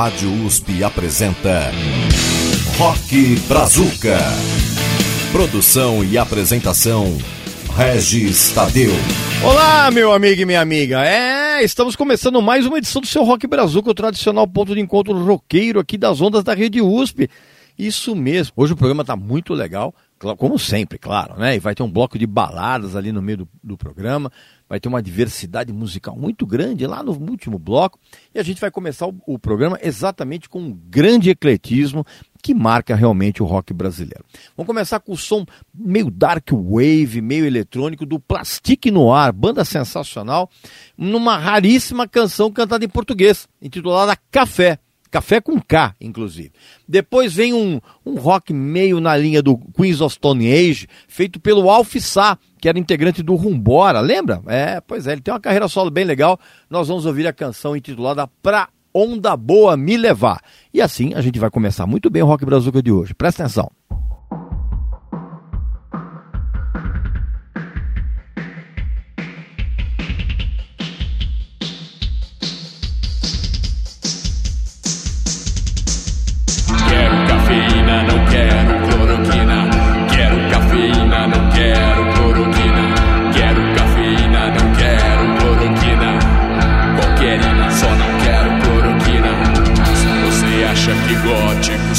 Rádio USP apresenta Rock Brazuca. Produção e apresentação Regis Tadeu. Olá, meu amigo e minha amiga. É, estamos começando mais uma edição do seu Rock Brazuca, o tradicional ponto de encontro roqueiro aqui das ondas da Rede USP. Isso mesmo. Hoje o programa está muito legal, como sempre, claro, né? E vai ter um bloco de baladas ali no meio do, do programa vai ter uma diversidade musical muito grande lá no último bloco. E a gente vai começar o, o programa exatamente com um grande ecletismo que marca realmente o rock brasileiro. Vamos começar com o som meio dark wave, meio eletrônico do Plastique Noir, banda sensacional, numa raríssima canção cantada em português, intitulada Café. Café com K, inclusive. Depois vem um, um rock meio na linha do Queens of Stone Age, feito pelo Alf Sá, que era integrante do Rumbora, lembra? É, pois é, ele tem uma carreira solo bem legal. Nós vamos ouvir a canção intitulada Pra Onda Boa Me Levar. E assim a gente vai começar muito bem o Rock Brazuca de hoje. Presta atenção.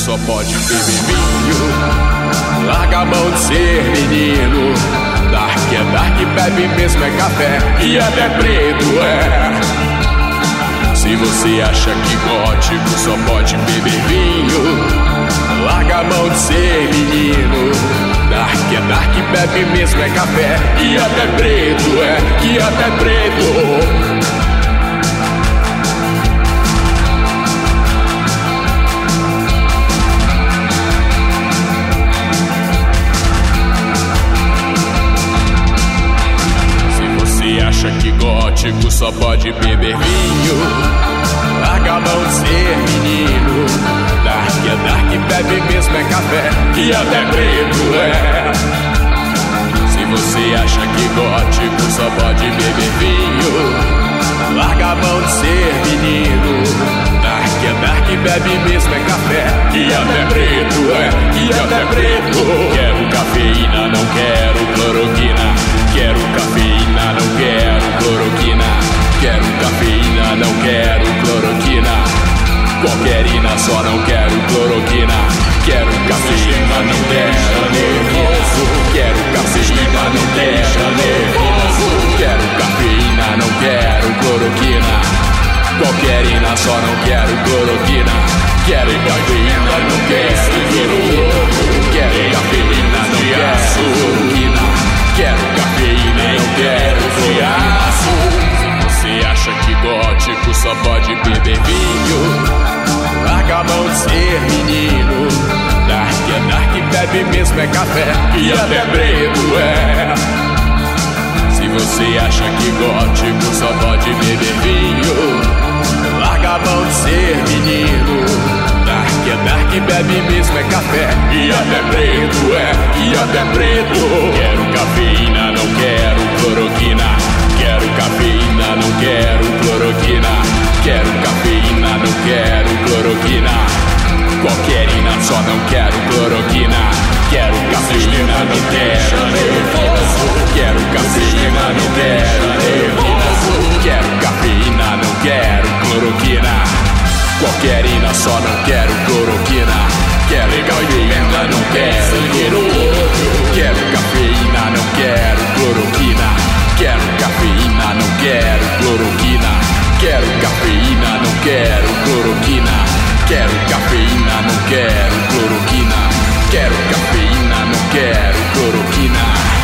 Só pode beber vinho. Larga a mão de ser menino. Dark é dark, bebe mesmo é café e até preto é. Se você acha que gótico só pode beber vinho, larga a mão de ser menino. Dark é dark, bebe mesmo é café e até preto é, e até preto. Gótico só pode beber vinho. Larga mão de ser menino. Dark é dark, bebe mesmo é café. E até preto é. Se você acha que gótico só pode beber vinho. Larga a mão de ser menino. Dark é dark, bebe mesmo é café. E até preto é, e até preto. Quero cafeína, não quero cloroquina Quero cafeína, não quero cloroquina. Quero cafeína, não quero cloroquina. Qualquerina, só não quero cloroquina. Quero cafeína, não quero nervoso. Quero cafeína, não quero nervoso. Quero cafeína, não quero cloroquina. Qualquerina, só não quero cloroquina. Quero cafeína, não quero cloroquina. Quero cafeína, não quero cloroquina. Quero não quero fiasco. Se você acha que gótico só pode beber vinho, larga a mão de ser menino. Dark é dark, bebe mesmo é café e até preto é. Se você acha que gótico só pode beber vinho, larga a mão de ser menino. Dark, bebe mesmo é café. E até preto é, e até preto. Quero cafeína, não quero cloroquina. Quero cafeína, não quero cloroquina. Quero cafeína, não quero cloroquina. Qualquerina, só não quero cloroquina. Quero cafeína, não quero nervoso Quero cafeína, não quero nervoso Quero cafeína, não quero cloroquina Qualquerina, só não quero cloroquina. Quero cafeína, não quero dinheiro. Quero cafeína, não quero cloroquina. Quero cafeína, não quero cloroquina. Quero cafeína, não quero cloroquina. Quero cafeína, não quero cloroquina. Quero cafeína, não quero cloroquina.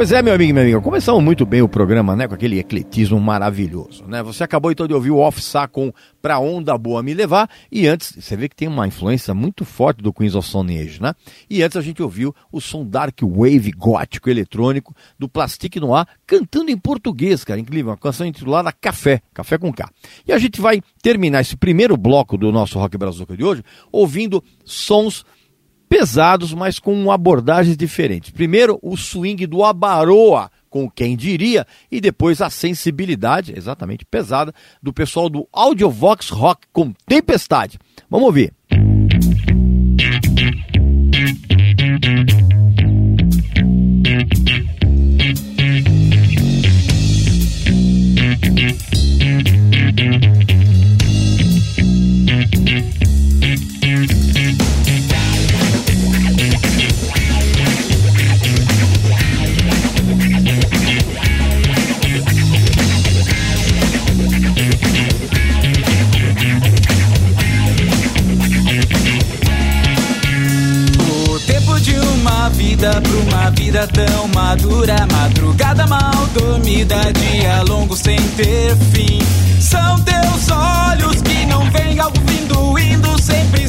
Pois é, meu amigo e minha amiga, começamos muito bem o programa, né, com aquele ecletismo maravilhoso, né? Você acabou então de ouvir o Off com Pra Onda Boa Me Levar, e antes, você vê que tem uma influência muito forte do Queens of Stone Age, né? E antes a gente ouviu o som dark wave gótico eletrônico do Plastic Noir cantando em português, cara, incrível, uma canção intitulada Café, Café com K. E a gente vai terminar esse primeiro bloco do nosso Rock Brazuca de hoje ouvindo sons pesados, mas com abordagens diferentes. Primeiro, o swing do Abaroa, com quem diria, e depois a sensibilidade, exatamente pesada, do pessoal do Audiovox Rock com Tempestade. Vamos ouvir. Vida pra uma vida tão madura. Madrugada mal dormida, dia longo sem ter fim. São teus olhos que não vêm algo vindo, indo. Sempre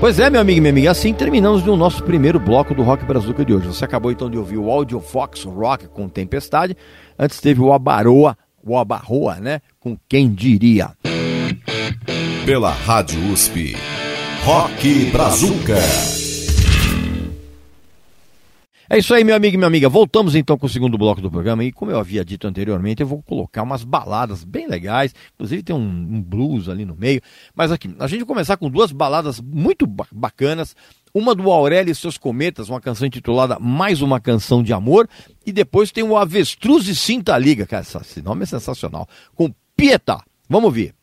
Pois é, meu amigo e minha amiga, assim terminamos o nosso primeiro bloco do Rock Brazuca de hoje. Você acabou então de ouvir o Audio Fox Rock com Tempestade, antes teve o Abaroa, o Abarroa, né, com Quem Diria. Pela Rádio USP. Rock Brazuca. É isso aí, meu amigo e minha amiga. Voltamos então com o segundo bloco do programa. E como eu havia dito anteriormente, eu vou colocar umas baladas bem legais. Inclusive tem um, um blues ali no meio. Mas aqui, a gente vai começar com duas baladas muito ba- bacanas. Uma do Aurélio e seus Cometas, uma canção intitulada Mais uma Canção de Amor. E depois tem o Avestruz e Cinta Liga. Cara, esse nome é sensacional. Com Pietà. Vamos ouvir.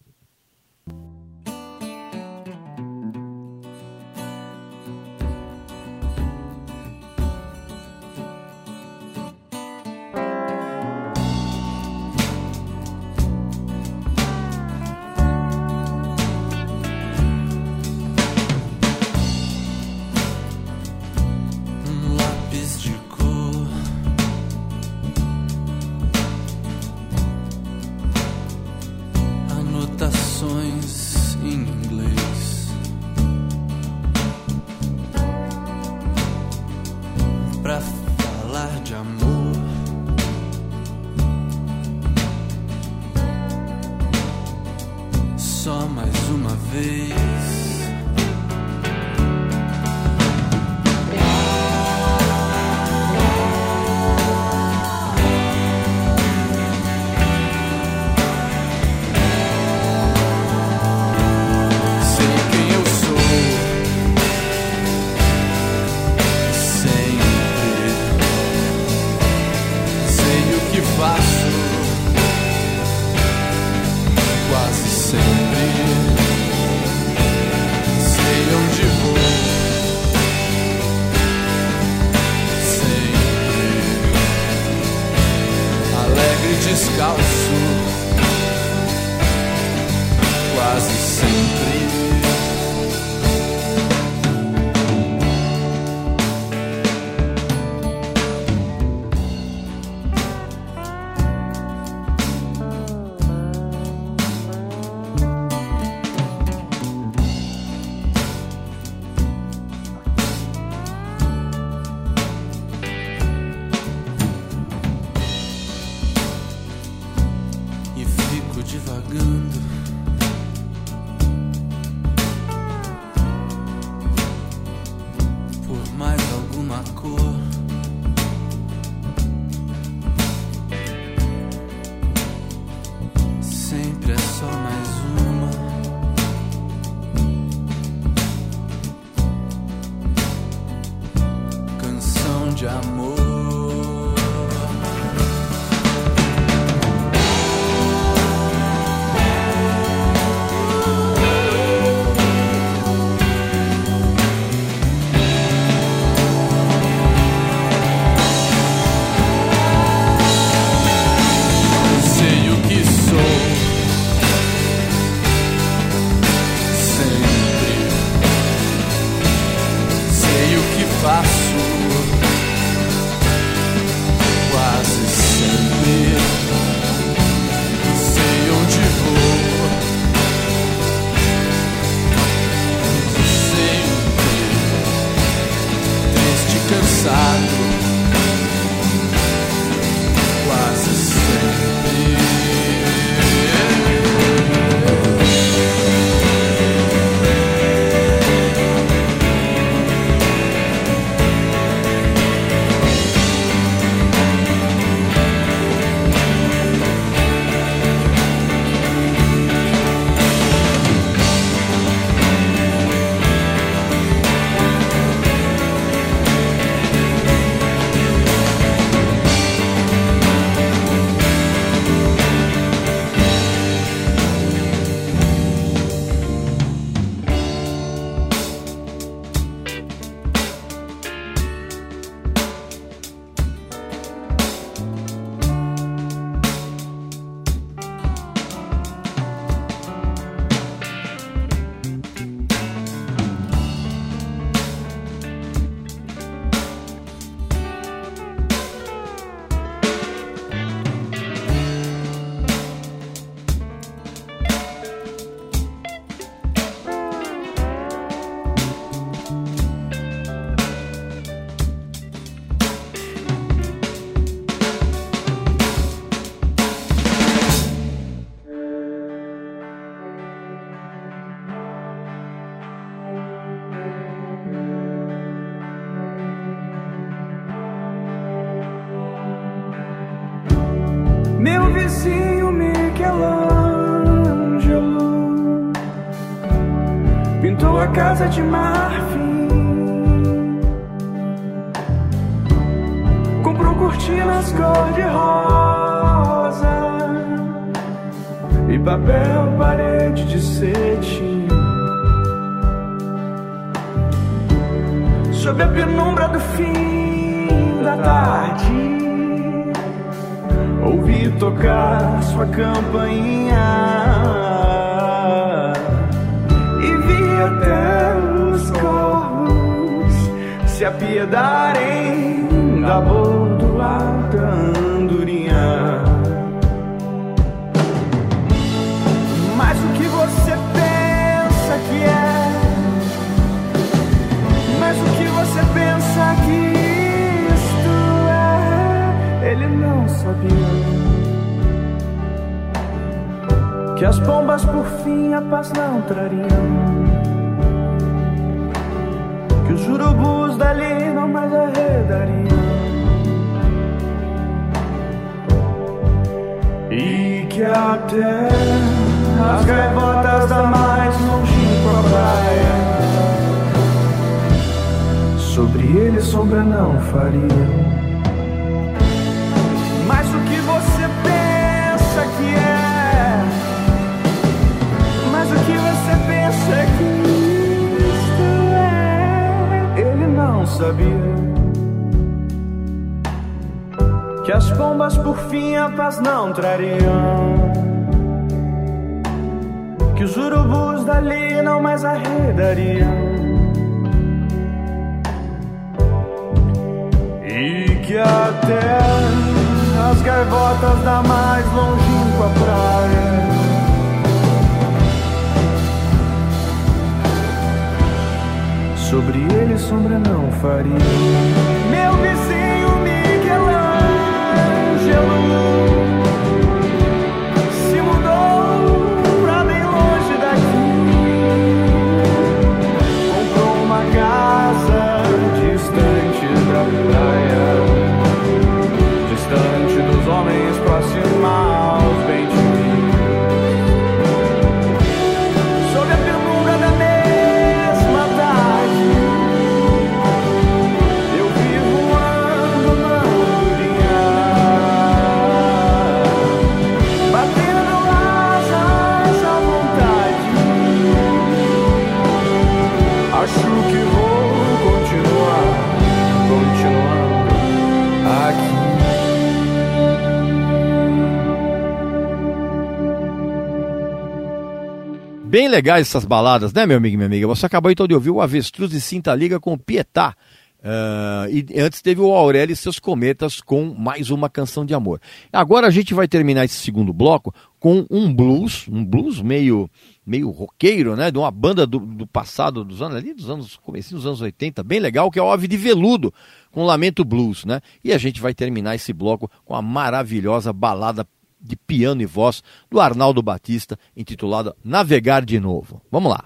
As bombas por fim a paz não trariam. Que os urubus dali não mais arredariam. E que até as gaivotas da mais longínqua praia. Sobre ele sombra não faria. Meu vizinho Bem legais essas baladas, né, meu amigo e minha amiga? Você acabou então de ouvir o Avestruz de Cinta Liga com Pietá. Ah, e antes teve o Aurélio e seus cometas com mais uma canção de amor. Agora a gente vai terminar esse segundo bloco com um blues, um blues meio meio roqueiro, né, de uma banda do, do passado, dos anos ali, dos anos comecinho dos anos 80, bem legal, que é o Ave de Veludo, com Lamento Blues, né? E a gente vai terminar esse bloco com a maravilhosa balada de piano e voz do Arnaldo Batista, intitulada Navegar de Novo. Vamos lá.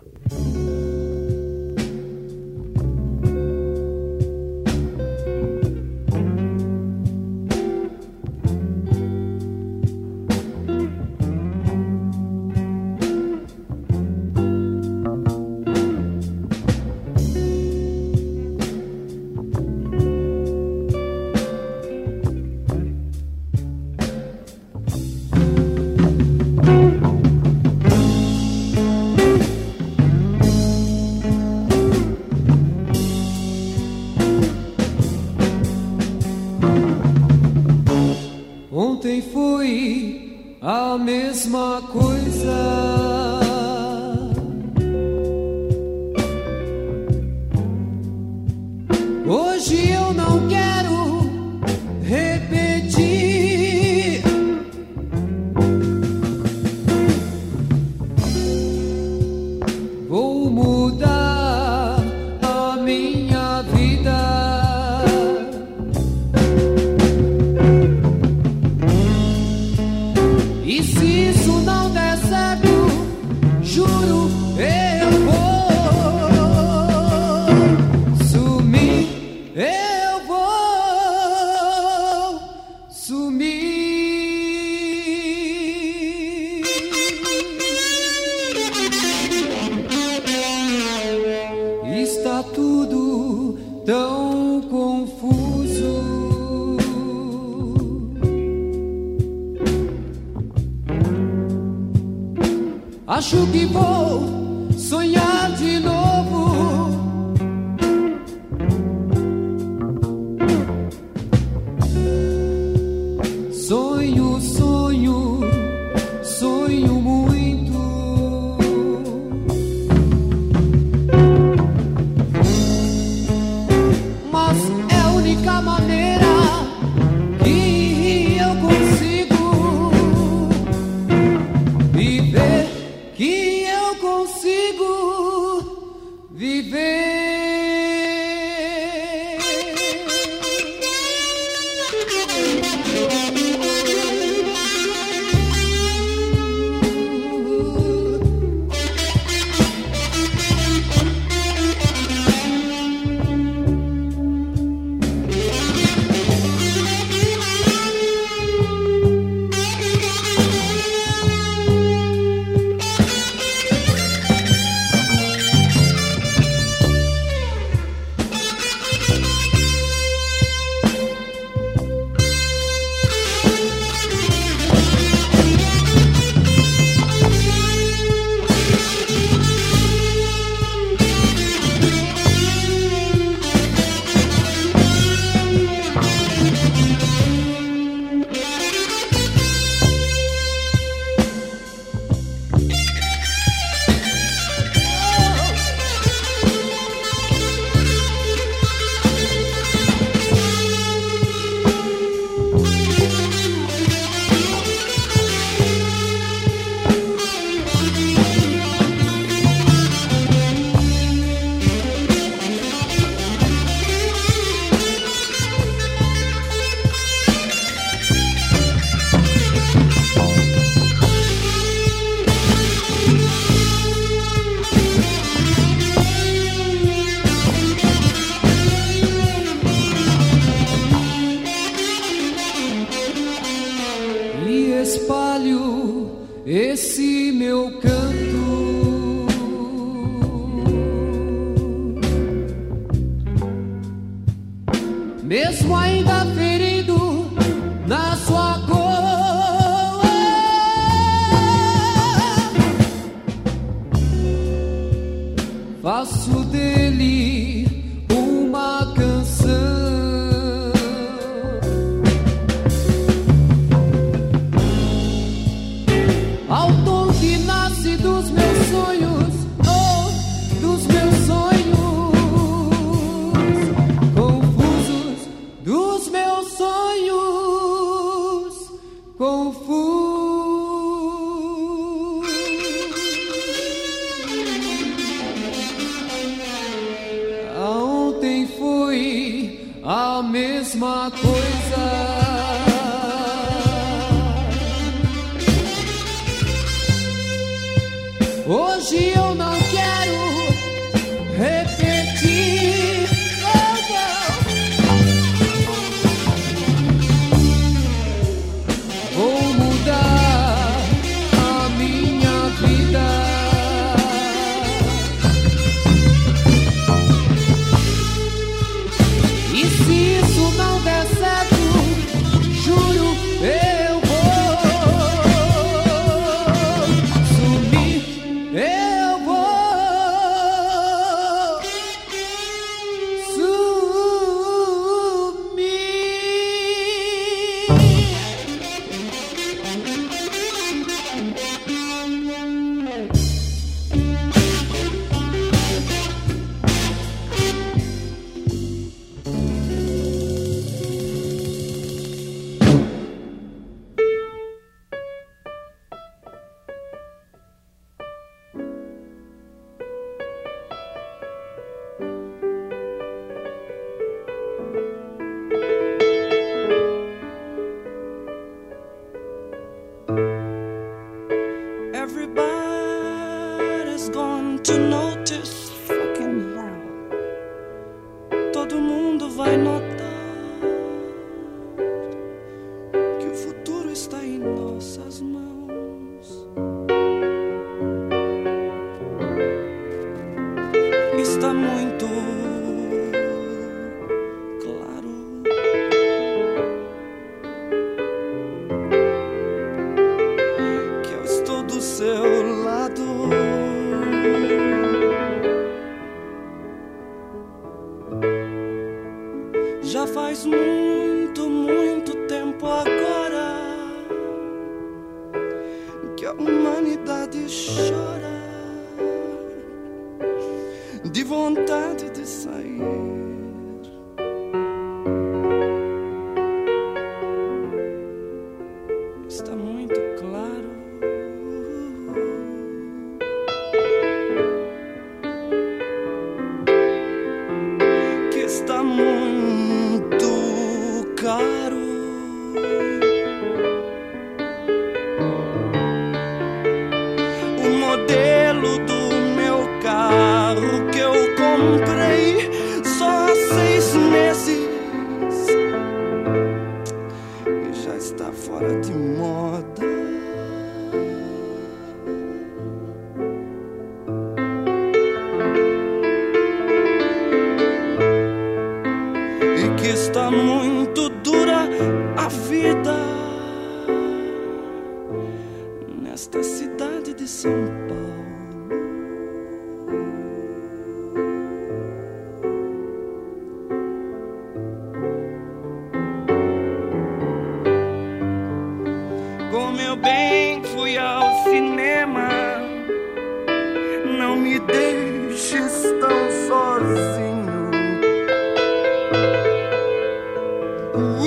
me.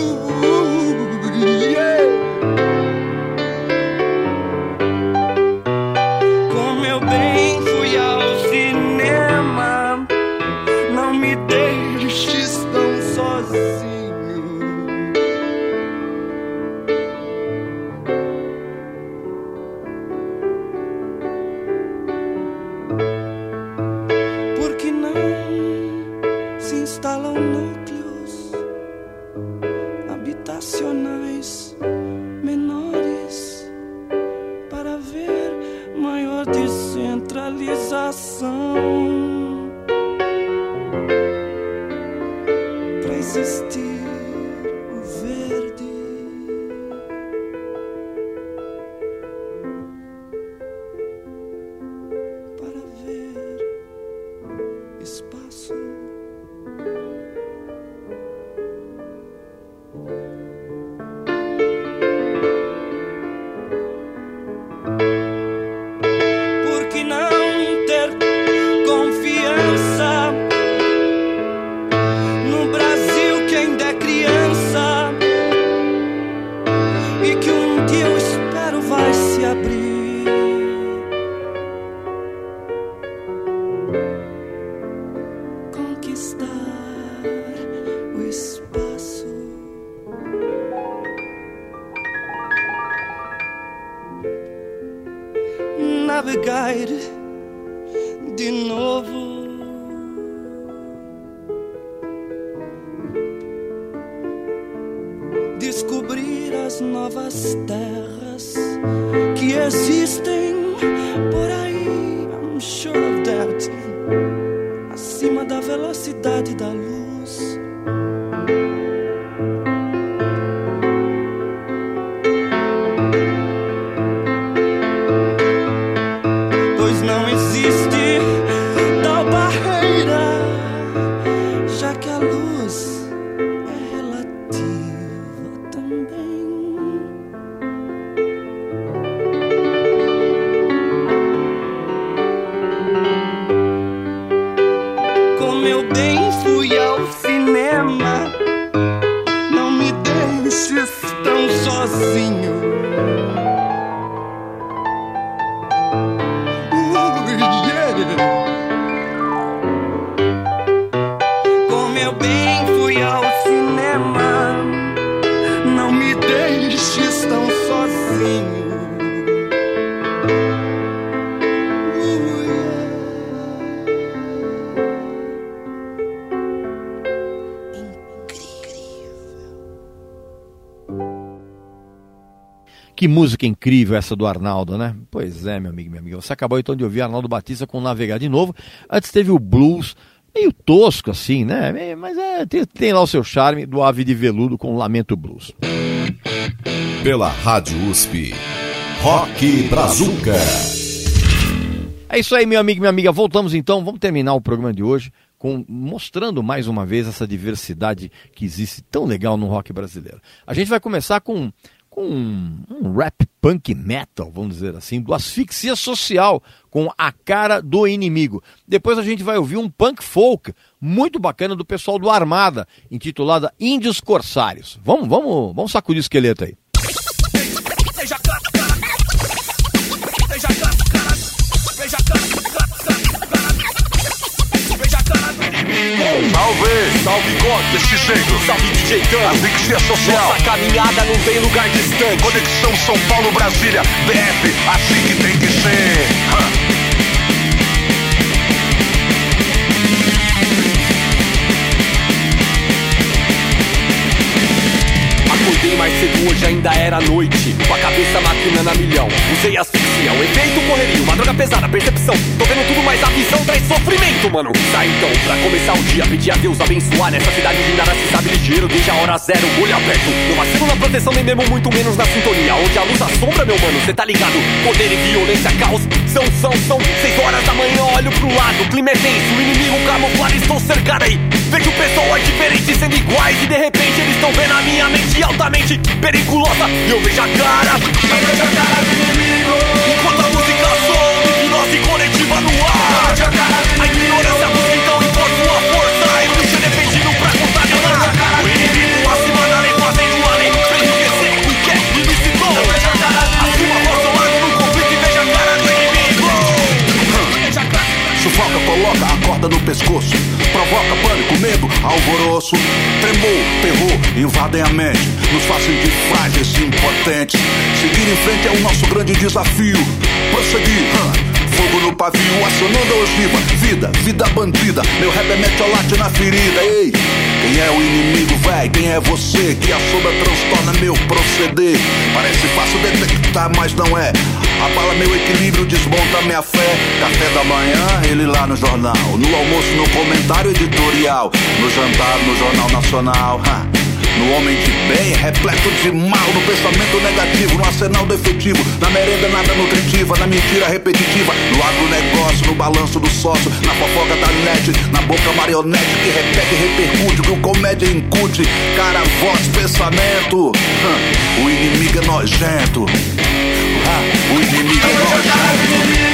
Uh, Descobrir as novas terras que existem por aí. I'm sure of that. Acima da velocidade da luz. Música incrível essa do Arnaldo, né? Pois é, meu amigo, minha amiga. Você acabou então de ouvir Arnaldo Batista com Navegar de Novo. Antes teve o blues, meio tosco assim, né? Mas é, tem, tem lá o seu charme do Ave de Veludo com Lamento Blues. Pela Rádio USP. Rock Brazuca. É isso aí, meu amigo e minha amiga. Voltamos então, vamos terminar o programa de hoje com, mostrando mais uma vez essa diversidade que existe tão legal no rock brasileiro. A gente vai começar com, com um, um rap punk metal, vamos dizer assim, do Asfixia Social, com a cara do inimigo. Depois a gente vai ouvir um punk folk muito bacana do pessoal do Armada, intitulada Índios Corsários. Vamos, vamos, vamos sacudir o esqueleto aí. Salve! God, desse jeito! Salve DJ Tano! Asfixia social! Nossa caminhada não tem lugar distante! Conexão São Paulo-Brasília, BF, assim que tem que ser! Hã. Acordei mais cedo, hoje ainda era noite. Com a cabeça maquinando a milhão. Usei asfixia, o efeito correria. Uma droga pesada, percepção. Tô vendo tudo, mas a visão traz sofrimento, mano. Sai então, pra começar o dia Pedir a Deus abençoar. Nessa cidade de nada se sabe ligeiro Desde a hora zero, olho aberto. Não vacilo na proteção, nem mesmo muito menos na sintonia. Onde a luz assombra, meu mano, cê tá ligado? Poder e violência, caos São, são, são. Seis horas da manhã, olho pro lado. Clima é tenso, inimigo camuflado Estou cercado aí. Vejo pessoas diferentes sendo iguais E de repente eles estão vendo a minha mente altamente perigosa E eu vejo a cara a Enquanto a música soa Hipnose coletiva no ar. A ignorância busca então impor sua força E o lixo é defendido pra contaminar. O inimigo acima da lei fazendo a lei enriquecer o que é ilícito Assuma a voz ao lado no conflito E veja a cara do inimigo. Sufoca, coloca a corda no pescoço. Provoca pânico, medo, alvoroço. Tremor, terror, invadem a mente. Nos fazem de frágeis e impotentes. Seguir em frente é o nosso grande desafio. Prosseguir? Fogo no pavio, acionando a ogiva. Vida, vida bandida. Meu rap é metiolate na ferida. Ei, quem é o inimigo, véi? Quem é você? Que a sombra transtorna meu proceder. Parece fácil detectar, mas não é. Abala meu equilíbrio, desmonta minha fé. Café da manhã, ele lá no jornal. No almoço, no comentário editorial. No jantar, no Jornal Nacional. Ha. No homem de bem, repleto de mal, no pensamento negativo, no arsenal defetivo, na merenda nada nutritiva, na mentira repetitiva, no agronegócio, no balanço do sócio, na fofoca da net, na boca marionete que repete e repercute, que o comédia incute, cara, voz, pensamento. O inimigo é nojento. O inimigo é nojento.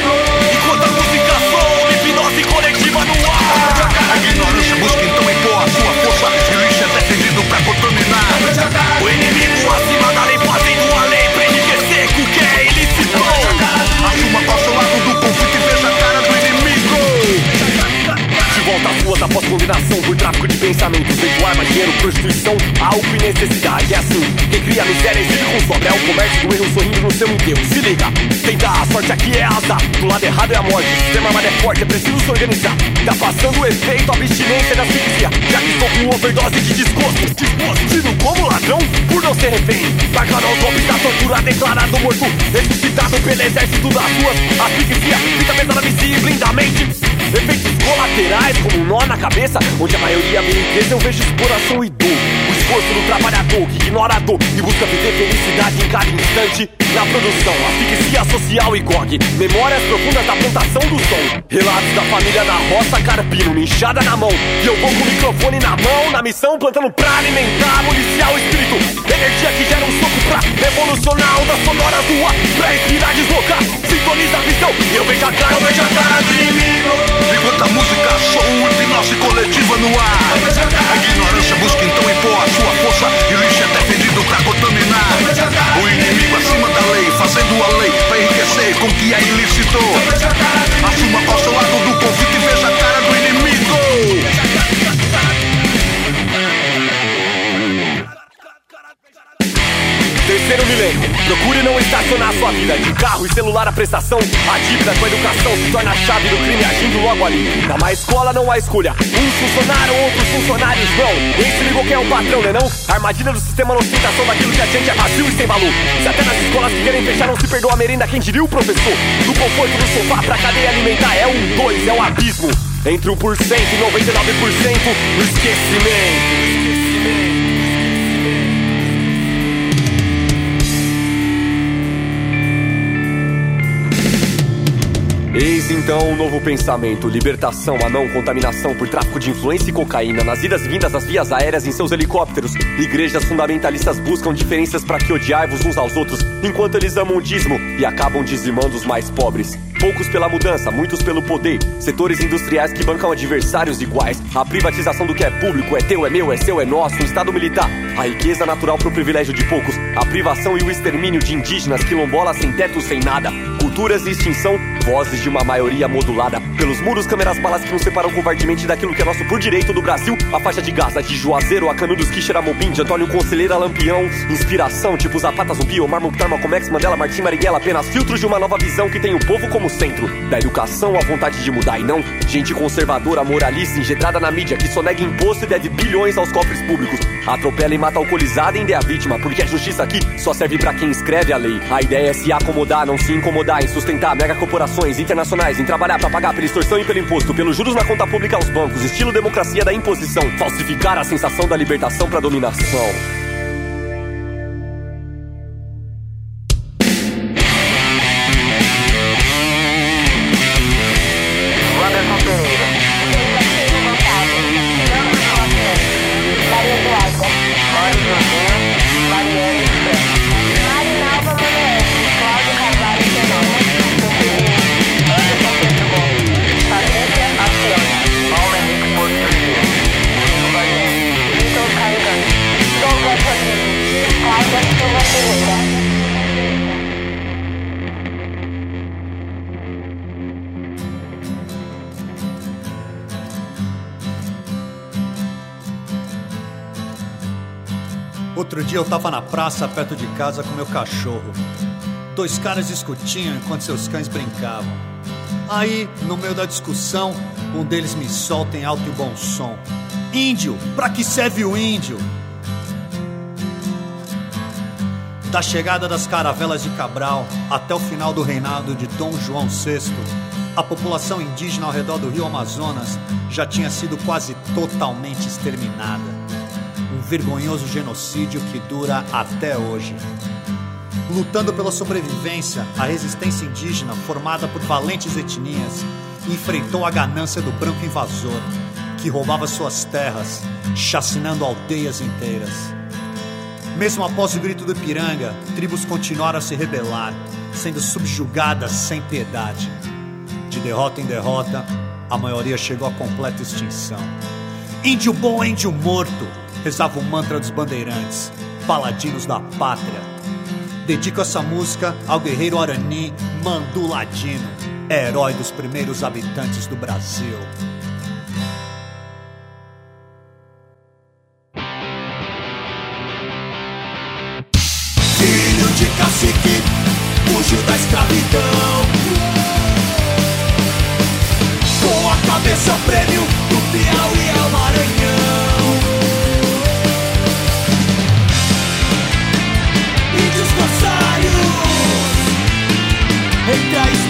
Após condenação por tráfico de pensamentos arma, dinheiro, prostituição, álcool e necessidade É assim, quem cria miséria exige com sobra É o comércio do erro sorrindo no seu enterro Se liga, tentar a sorte aqui é azar. Do lado errado é a morte, o sistema mais é forte É preciso se organizar. Tá passando o efeito, abstinência da asfixia. Já que estou com overdose de desgosto Desgosto, tido como ladrão por não ser refém. Marcado aos golpes da tortura, declarado morto. Ressuscitado pelo exército das ruas Asfixia, fita pesada, vicia e blindamente Efeitos colaterais, como um nó na cabeça Onde a maioria vê riqueza, eu vejo exploração e dor. O esforço do trabalhador que ignora a dor E busca viver felicidade em cada instante. Na produção, asfixia social e GOG Memórias profundas da plantação do som. Relatos da família na roça, carpino, enxada na mão. E eu vou com o microfone na mão Na missão, plantando pra alimentar, policial espírito. Energia que gera um soco pra revolucionar Ondas sonoras do ar, pra inspirar, deslocar Sintoniza a visão, e eu vejo a cara, eu vejo a cara do inimigo. Enquanto a música soa, hipnose coletiva no ar. A ignorância busca então impor a sua força E o lixo defendido pra contaminar O inimigo acima da lei, fazendo a lei Pra enriquecer com o que é ilícito. Assuma qual seu lado do conflito e veja a cara do inimigo Terceiro milênio, procure não estacionar sua vida De carro e celular a prestação. A dívida com a educação se torna a chave do crime agindo logo ali. Na má escola não há escolha Uns funcionaram, outros funcionários não se ligou quem é o patrão, né não? A armadilha do sistema na ostentação daquilo que a gente é vazio e sem valor. Se até nas escolas que querem fechar não se perdoa a merenda Quem diria o professor? Do conforto do sofá pra cadeia alimentar É um dois, é um abismo. Entre 1% e 99% no esquecimento Eis então um novo pensamento: libertação, a não contaminação por tráfico de influência e cocaína nas idas e vindas das vias aéreas em seus helicópteros. Igrejas fundamentalistas buscam diferenças para que odiai-vos uns aos outros, enquanto eles amam o dízimo e acabam dizimando os mais pobres. Poucos pela mudança, muitos pelo poder. Setores industriais que bancam adversários iguais. A privatização do que é público, é teu, é meu, é seu, é nosso. Um Estado militar. A riqueza natural pro privilégio de poucos. A privação e o extermínio de indígenas, quilombolas sem teto, sem nada. Culturas extinção, vozes de uma maioria modulada. Pelos muros, câmeras balas que nos separam covardemente daquilo que é nosso por direito do Brasil. A faixa de Gaza, de Juazeiro, a Canudos, Quixeramobim, de Antônio Conselheira, Lampião. Inspiração, tipo Zapata, Zumbi, Omar Mukhtar, Malcolm X, Mandela, Martim Marighella. Apenas filtros de uma nova visão que tem o povo como centro. Da educação à vontade de mudar e não gente conservadora, moralista, engedrada na mídia que só nega imposto e deve bilhões aos cofres públicos. Atropela e mata alcoolizada e ainda é a vítima, porque a justiça aqui só serve pra quem escreve a lei. A ideia é se acomodar, não se incomodar, em sustentar mega corporações internacionais, em trabalhar pra pagar pela extorsão e pelo imposto, pelos juros na conta pública aos bancos, estilo democracia da imposição, falsificar a sensação da libertação pra dominação. Praça perto de casa com meu cachorro. Dois caras discutiam enquanto seus cães brincavam. Aí, no meio da discussão, um deles me solta em alto e bom som: Índio, pra que serve o índio? Da chegada das caravelas de Cabral até o final do reinado de Dom João VI, a população indígena ao redor do rio Amazonas já tinha sido quase totalmente exterminada. Vergonhoso genocídio que dura até hoje. Lutando pela sobrevivência, a resistência indígena, formada por valentes etnias, enfrentou a ganância do branco invasor, que roubava suas terras, chacinando aldeias inteiras. Mesmo após o grito do Ipiranga, tribos continuaram a se rebelar, sendo subjugadas sem piedade. De derrota em derrota, a maioria chegou à completa extinção. Índio bom, índio morto, rezava o mantra dos bandeirantes, paladinos da pátria. Dedico essa música ao guerreiro Arani Manduladino, herói dos primeiros habitantes do Brasil. Filho de cacique, fugiu da escravidão. Com a cabeça prêmio do Piauí ao Maranhão. Entre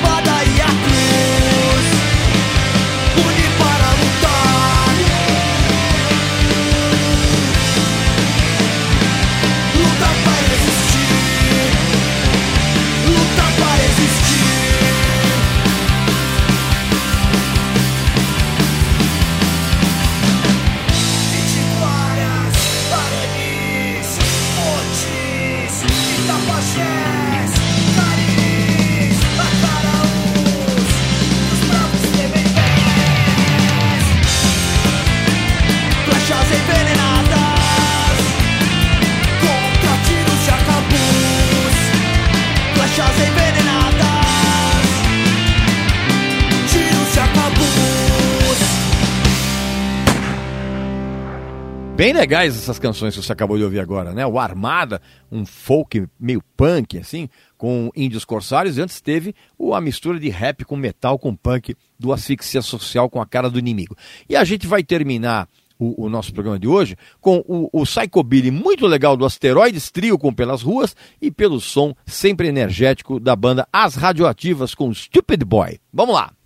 Bem legais essas canções que você acabou de ouvir agora, né? O Armada, um folk meio punk, assim, com índios corsários. Antes teve a mistura de rap com metal, com punk, do Asfixia Social com a cara do inimigo. E a gente vai terminar o, o nosso programa de hoje com o, o Psychobilly muito legal do Asteroides Trio com Pelas Ruas e pelo som sempre energético da banda As Radioativas com Stupid Boy. Vamos lá!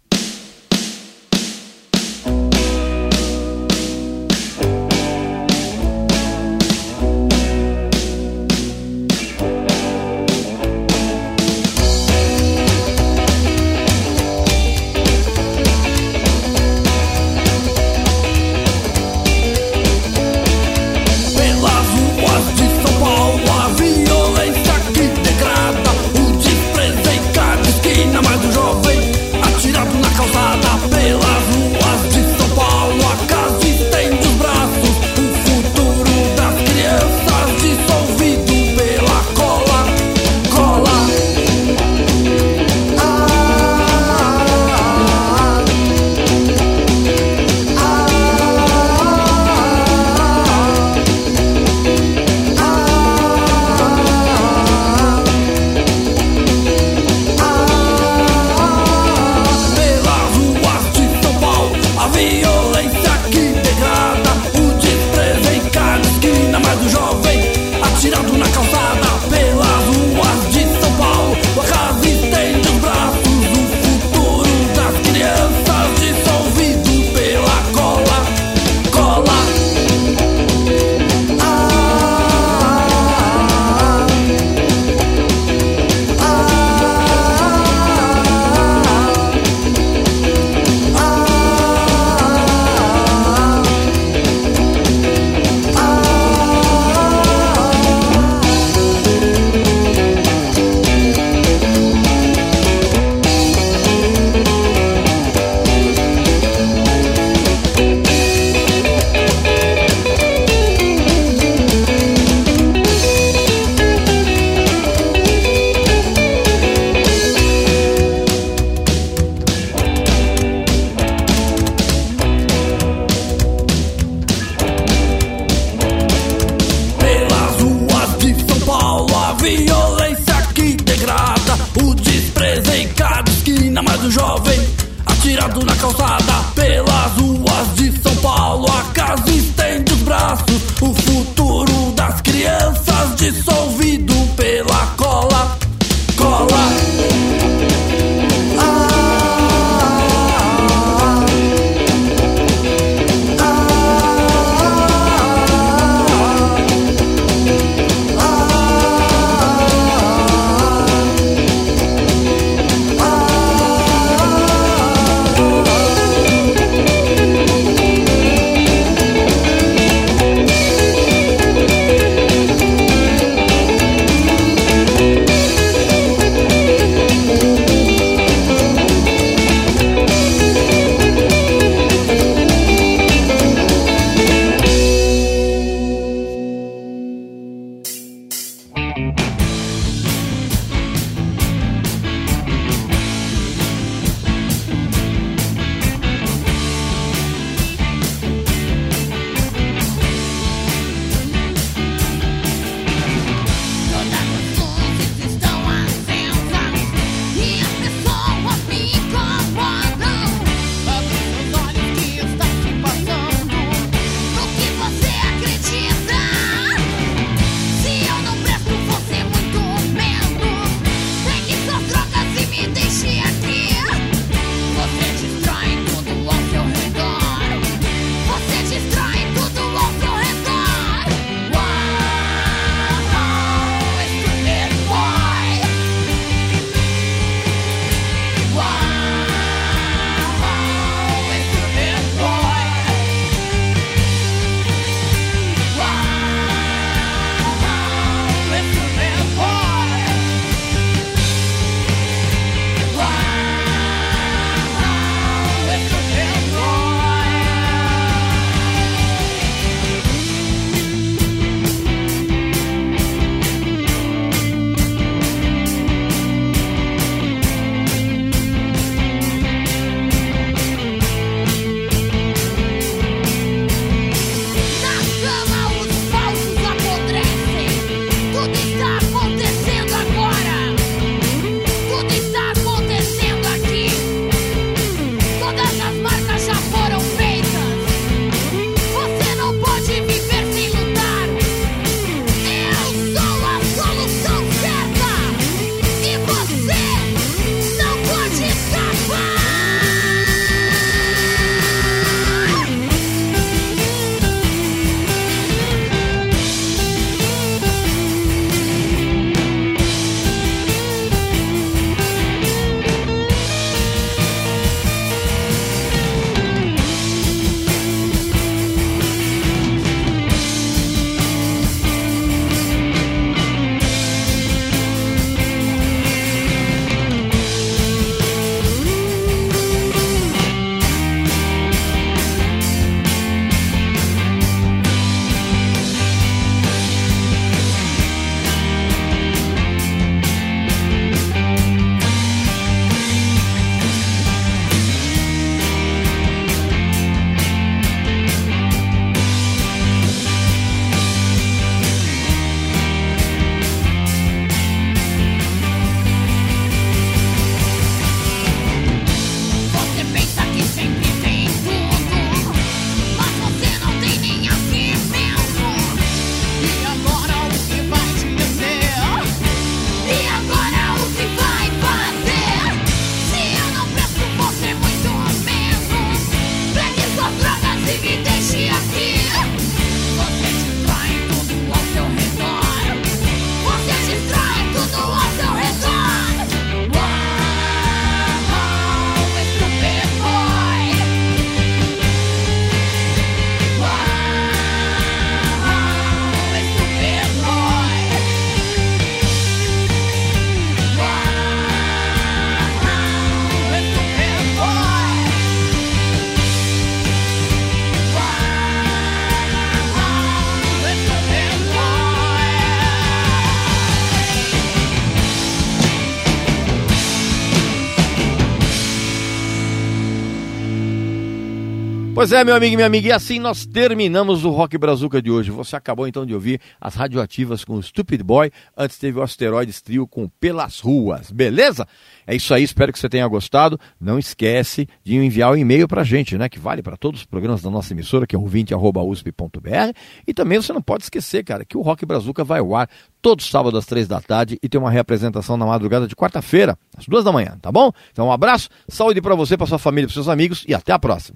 Pois é, meu amigo e minha amiga, e assim nós terminamos o Rock Brazuca de hoje. Você acabou então de ouvir as radioativas com o Stupid Boy, antes teve o Asteroides Trio com Pelas Ruas, beleza? É isso aí, espero que você tenha gostado. Não esquece de enviar o um e-mail pra gente, né? Que vale para todos os programas da nossa emissora, que é ouvinte.usp.br. E também você não pode esquecer, cara, que o Rock Brazuca vai ao ar todo sábado às três da tarde e tem uma reapresentação na madrugada de quarta-feira, às duas da manhã, tá bom? Então um abraço, saúde para você, para sua família, para seus amigos e até a próxima.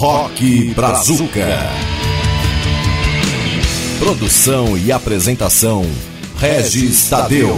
Rock Brazuca. Produção e apresentação Regis Tadeu.